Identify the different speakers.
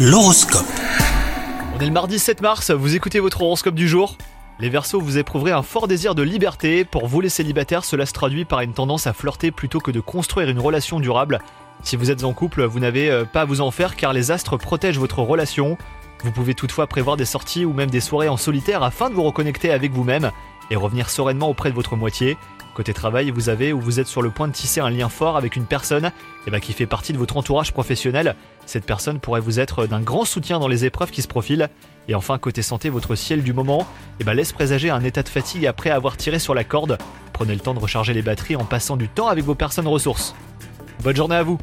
Speaker 1: L'horoscope.
Speaker 2: On est le mardi 7 mars, vous écoutez votre horoscope du jour? Les Verseaux, vous éprouverez un fort désir de liberté. Pour vous les célibataires, cela se traduit par une tendance à flirter plutôt que de construire une relation durable. Si vous êtes en couple, vous n'avez euh, pas à vous en faire car les astres protègent votre relation. Vous pouvez toutefois prévoir des sorties ou même des soirées en solitaire afin de vous reconnecter avec vous-même et revenir sereinement auprès de votre moitié. Côté travail, vous avez ou vous êtes sur le point de tisser un lien fort avec une personne eh ben, qui fait partie de votre entourage professionnel. Cette personne pourrait vous être d'un grand soutien dans les épreuves qui se profilent. Et enfin, côté santé, votre ciel du moment eh ben, laisse présager un état de fatigue après avoir tiré sur la corde. Prenez le temps de recharger les batteries en passant du temps avec vos personnes ressources. Bonne journée à vous